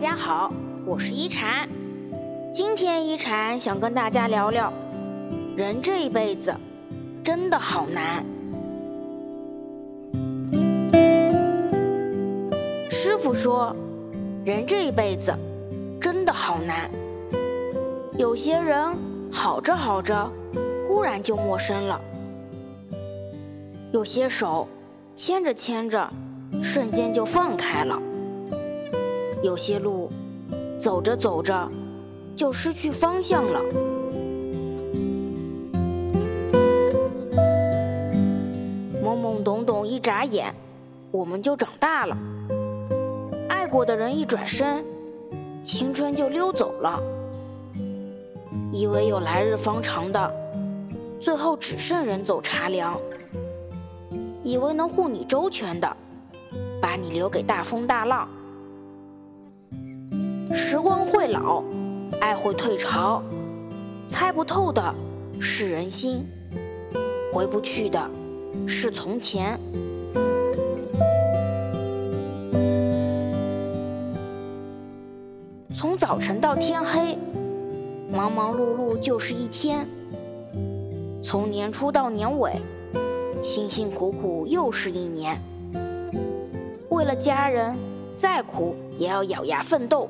大家好，我是一禅。今天一禅想跟大家聊聊，人这一辈子真的好难。师傅说，人这一辈子真的好难。有些人好着好着，忽然就陌生了；有些手牵着牵着，瞬间就放开了；有些路走着走着，就失去方向了。懵懵懂懂一眨眼，我们就长大了；爱过的人一转身，青春就溜走了。以为有来日方长的，最后只剩人走茶凉；以为能护你周全的，把你留给大风大浪。时光会老，爱会退潮，猜不透的是人心，回不去的是从前。从早晨到天黑。忙忙碌碌就是一天，从年初到年尾，辛辛苦苦又是一年。为了家人，再苦也要咬牙奋斗；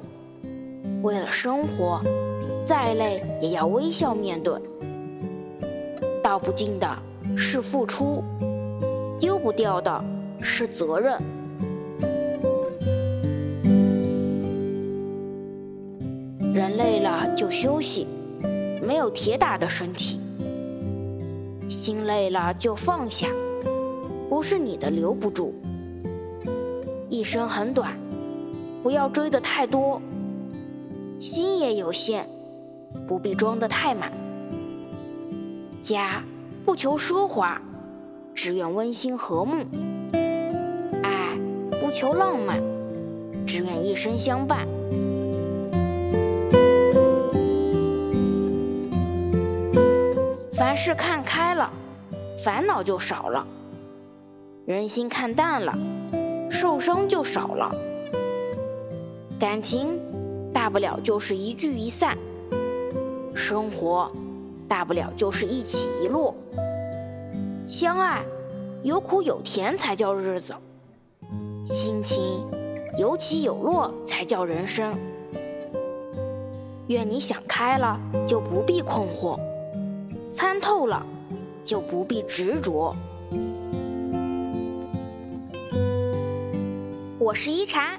为了生活，再累也要微笑面对。道不尽的是付出，丢不掉的是责任。人累了就休息，没有铁打的身体；心累了就放下，不是你的留不住。一生很短，不要追得太多；心也有限，不必装得太满。家不求奢华，只愿温馨和睦；爱不求浪漫，只愿一生相伴。凡事看开了，烦恼就少了；人心看淡了，受伤就少了。感情大不了就是一聚一散，生活大不了就是一起一落。相爱有苦有甜才叫日子，心情有起有落才叫人生。愿你想开了，就不必困惑。参透了，就不必执着。我是一禅，